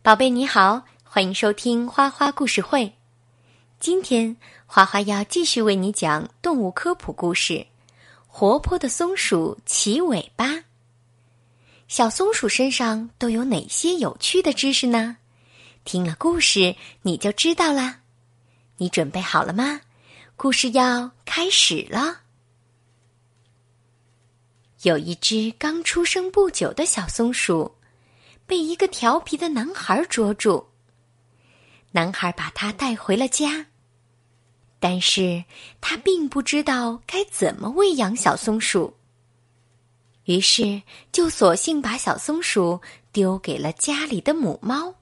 宝贝你好，欢迎收听花花故事会。今天花花要继续为你讲动物科普故事：活泼的松鼠齐尾巴。小松鼠身上都有哪些有趣的知识呢？听了故事你就知道啦。你准备好了吗？故事要开始了。有一只刚出生不久的小松鼠，被一个调皮的男孩捉住。男孩把它带回了家，但是他并不知道该怎么喂养小松鼠，于是就索性把小松鼠丢给了家里的母猫。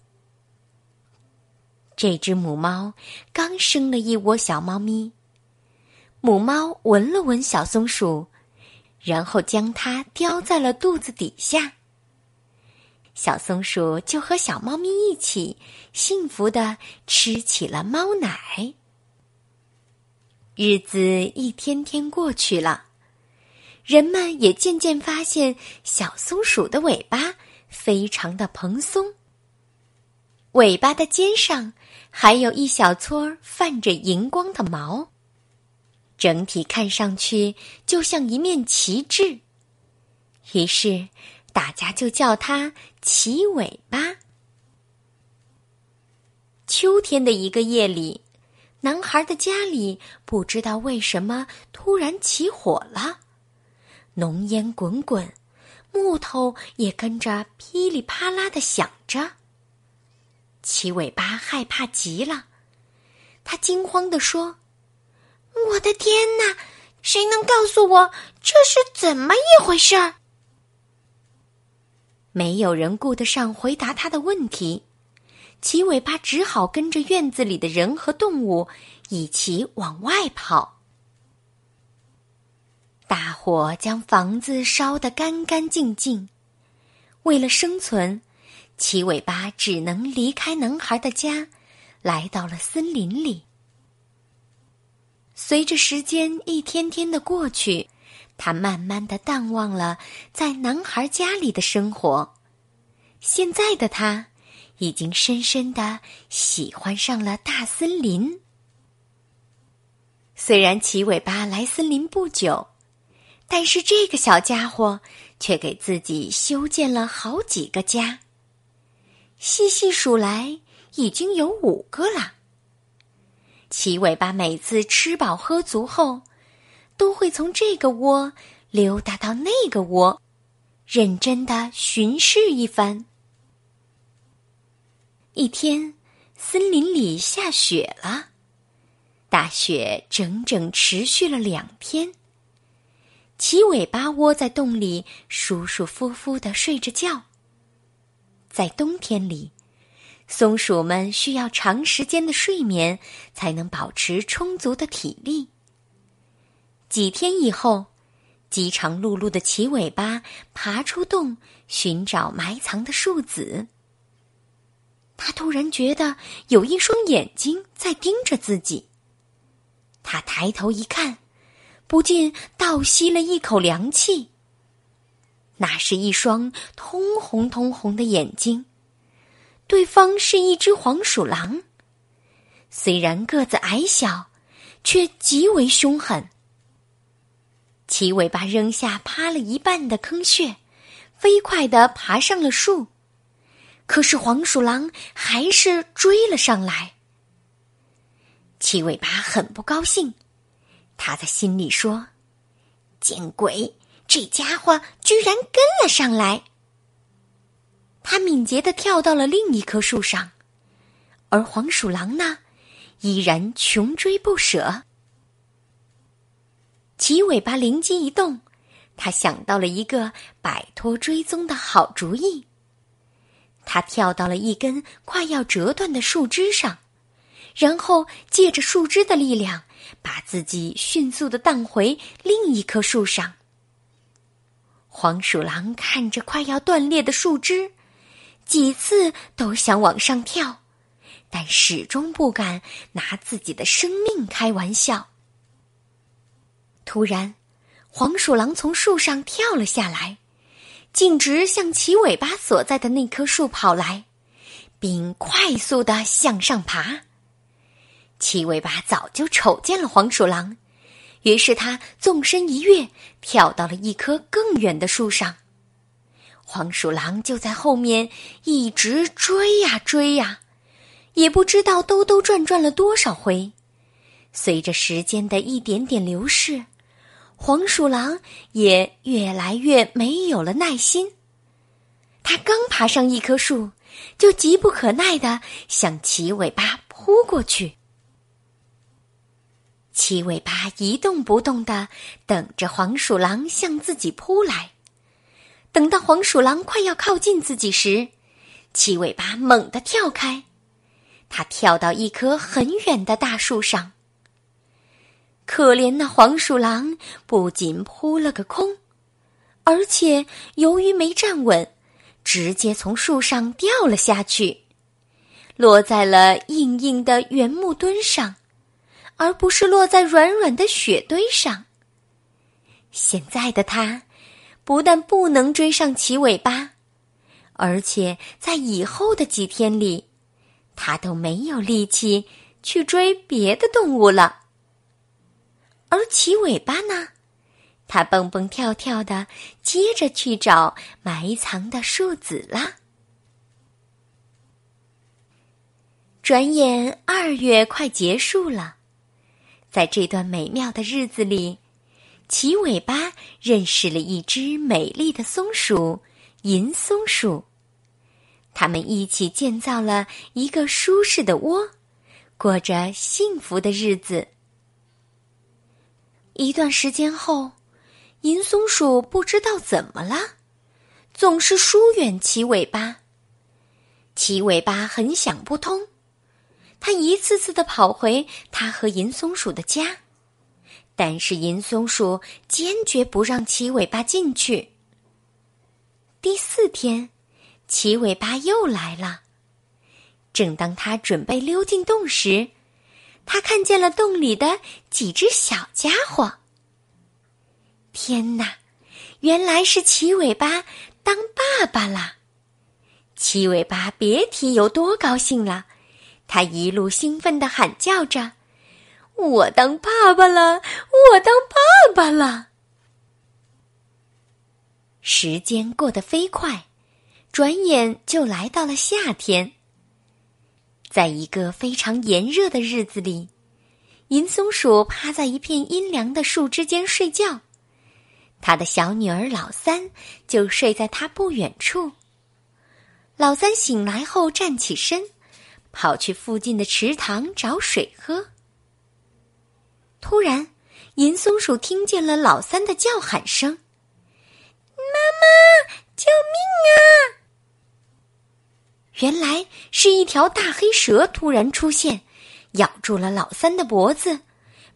这只母猫刚生了一窝小猫咪，母猫闻了闻小松鼠。然后将它叼在了肚子底下。小松鼠就和小猫咪一起幸福的吃起了猫奶。日子一天天过去了，人们也渐渐发现小松鼠的尾巴非常的蓬松，尾巴的尖上还有一小撮泛着荧光的毛。整体看上去就像一面旗帜，于是大家就叫它“齐尾巴”。秋天的一个夜里，男孩的家里不知道为什么突然起火了，浓烟滚滚，木头也跟着噼里啪啦的响着。齐尾巴害怕极了，他惊慌地说。我的天哪！谁能告诉我这是怎么一回事儿？没有人顾得上回答他的问题，齐尾巴只好跟着院子里的人和动物一起往外跑。大火将房子烧得干干净净。为了生存，齐尾巴只能离开男孩的家，来到了森林里。随着时间一天天的过去，他慢慢的淡忘了在男孩家里的生活。现在的他，已经深深的喜欢上了大森林。虽然齐尾巴来森林不久，但是这个小家伙却给自己修建了好几个家。细细数来，已经有五个了。齐尾巴每次吃饱喝足后，都会从这个窝溜达到那个窝，认真的巡视一番。一天，森林里下雪了，大雪整整持续了两天。齐尾巴窝在洞里，舒舒服服的睡着觉。在冬天里。松鼠们需要长时间的睡眠，才能保持充足的体力。几天以后，饥肠辘辘的齐尾巴爬出洞，寻找埋藏的树籽。他突然觉得有一双眼睛在盯着自己。他抬头一看，不禁倒吸了一口凉气。那是一双通红通红的眼睛。对方是一只黄鼠狼，虽然个子矮小，却极为凶狠。齐尾巴扔下趴了一半的坑穴，飞快地爬上了树，可是黄鼠狼还是追了上来。齐尾巴很不高兴，他在心里说：“见鬼，这家伙居然跟了上来！”他敏捷的跳到了另一棵树上，而黄鼠狼呢，依然穷追不舍。齐尾巴灵机一动，他想到了一个摆脱追踪的好主意。他跳到了一根快要折断的树枝上，然后借着树枝的力量，把自己迅速的荡回另一棵树上。黄鼠狼看着快要断裂的树枝。几次都想往上跳，但始终不敢拿自己的生命开玩笑。突然，黄鼠狼从树上跳了下来，径直向齐尾巴所在的那棵树跑来，并快速的向上爬。齐尾巴早就瞅见了黄鼠狼，于是他纵身一跃，跳到了一棵更远的树上。黄鼠狼就在后面一直追呀追呀，也不知道兜兜转转了多少回。随着时间的一点点流逝，黄鼠狼也越来越没有了耐心。他刚爬上一棵树，就急不可耐的向齐尾巴扑过去。齐尾巴一动不动的等着黄鼠狼向自己扑来。等到黄鼠狼快要靠近自己时，齐尾巴猛地跳开，它跳到一棵很远的大树上。可怜的黄鼠狼不仅扑了个空，而且由于没站稳，直接从树上掉了下去，落在了硬硬的原木墩上，而不是落在软软的雪堆上。现在的它。不但不能追上齐尾巴，而且在以后的几天里，它都没有力气去追别的动物了。而齐尾巴呢，它蹦蹦跳跳的，接着去找埋藏的树籽啦。转眼二月快结束了，在这段美妙的日子里。齐尾巴认识了一只美丽的松鼠——银松鼠，他们一起建造了一个舒适的窝，过着幸福的日子。一段时间后，银松鼠不知道怎么了，总是疏远齐尾巴。齐尾巴很想不通，他一次次的跑回他和银松鼠的家。但是银松鼠坚决不让齐尾巴进去。第四天，齐尾巴又来了。正当他准备溜进洞时，他看见了洞里的几只小家伙。天哪，原来是齐尾巴当爸爸啦！齐尾巴别提有多高兴了，他一路兴奋的喊叫着。我当爸爸了，我当爸爸了。时间过得飞快，转眼就来到了夏天。在一个非常炎热的日子里，银松鼠趴在一片阴凉的树枝间睡觉，他的小女儿老三就睡在他不远处。老三醒来后站起身，跑去附近的池塘找水喝。突然，银松鼠听见了老三的叫喊声：“妈妈，救命啊！”原来是一条大黑蛇突然出现，咬住了老三的脖子，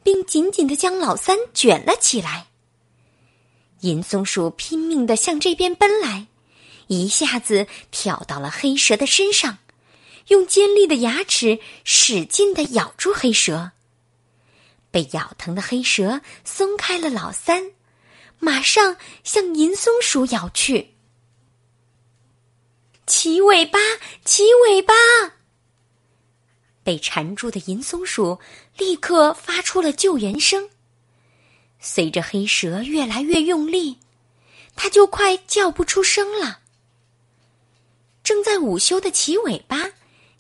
并紧紧的将老三卷了起来。银松鼠拼命的向这边奔来，一下子跳到了黑蛇的身上，用尖利的牙齿使劲的咬住黑蛇。被咬疼的黑蛇松开了老三，马上向银松鼠咬去。齐尾巴，齐尾巴！被缠住的银松鼠立刻发出了救援声。随着黑蛇越来越用力，它就快叫不出声了。正在午休的齐尾巴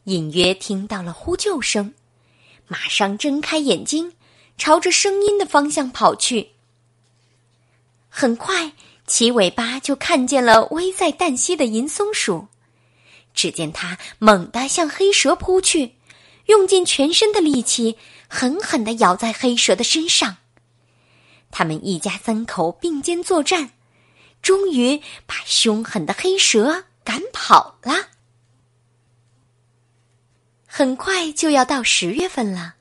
隐约听到了呼救声，马上睁开眼睛。朝着声音的方向跑去。很快，齐尾巴就看见了危在旦夕的银松鼠。只见它猛地向黑蛇扑去，用尽全身的力气，狠狠地咬在黑蛇的身上。他们一家三口并肩作战，终于把凶狠的黑蛇赶跑了。很快就要到十月份了。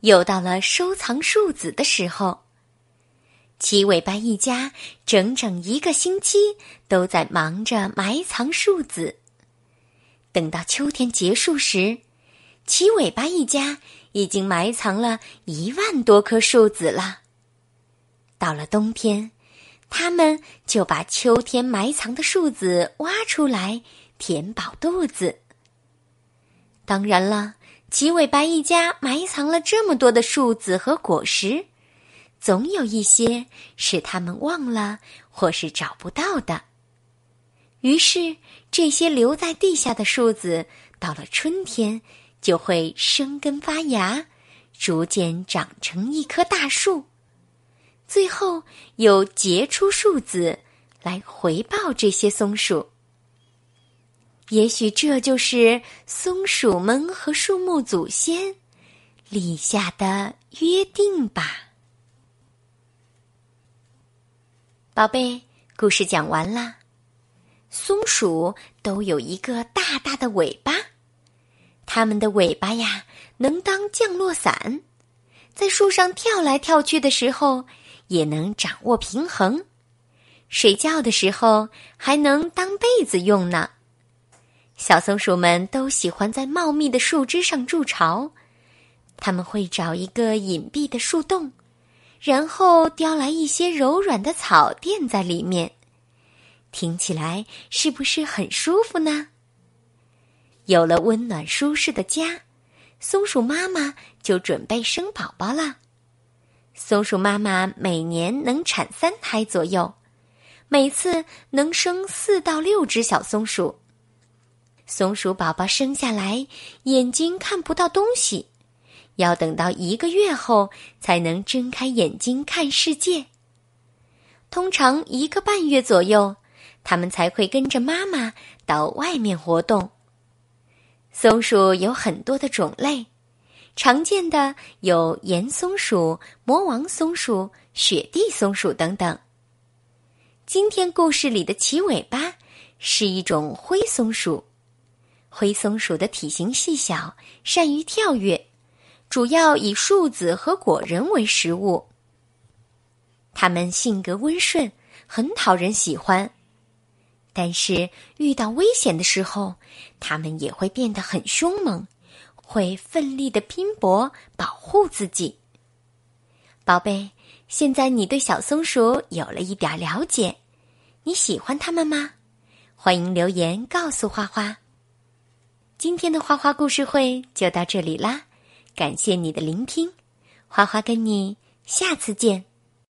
又到了收藏树籽的时候，齐尾巴一家整整一个星期都在忙着埋藏树籽。等到秋天结束时，齐尾巴一家已经埋藏了一万多棵树籽了。到了冬天，他们就把秋天埋藏的树籽挖出来，填饱肚子。当然了，齐尾巴一家埋藏了这么多的树籽和果实，总有一些是他们忘了或是找不到的。于是，这些留在地下的树子，到了春天就会生根发芽，逐渐长成一棵大树，最后又结出树子来回报这些松鼠。也许这就是松鼠们和树木祖先立下的约定吧。宝贝，故事讲完了。松鼠都有一个大大的尾巴，它们的尾巴呀能当降落伞，在树上跳来跳去的时候也能掌握平衡，睡觉的时候还能当被子用呢。小松鼠们都喜欢在茂密的树枝上筑巢，他们会找一个隐蔽的树洞，然后叼来一些柔软的草垫在里面。听起来是不是很舒服呢？有了温暖舒适的家，松鼠妈妈就准备生宝宝了。松鼠妈妈每年能产三胎左右，每次能生四到六只小松鼠。松鼠宝宝生下来，眼睛看不到东西，要等到一个月后才能睁开眼睛看世界。通常一个半月左右。它们才会跟着妈妈到外面活动。松鼠有很多的种类，常见的有岩松鼠、魔王松鼠、雪地松鼠等等。今天故事里的齐尾巴是一种灰松鼠。灰松鼠的体型细小，善于跳跃，主要以树子和果仁为食物。它们性格温顺，很讨人喜欢。但是遇到危险的时候，它们也会变得很凶猛，会奋力的拼搏保护自己。宝贝，现在你对小松鼠有了一点了解，你喜欢它们吗？欢迎留言告诉花花。今天的花花故事会就到这里啦，感谢你的聆听，花花跟你下次见。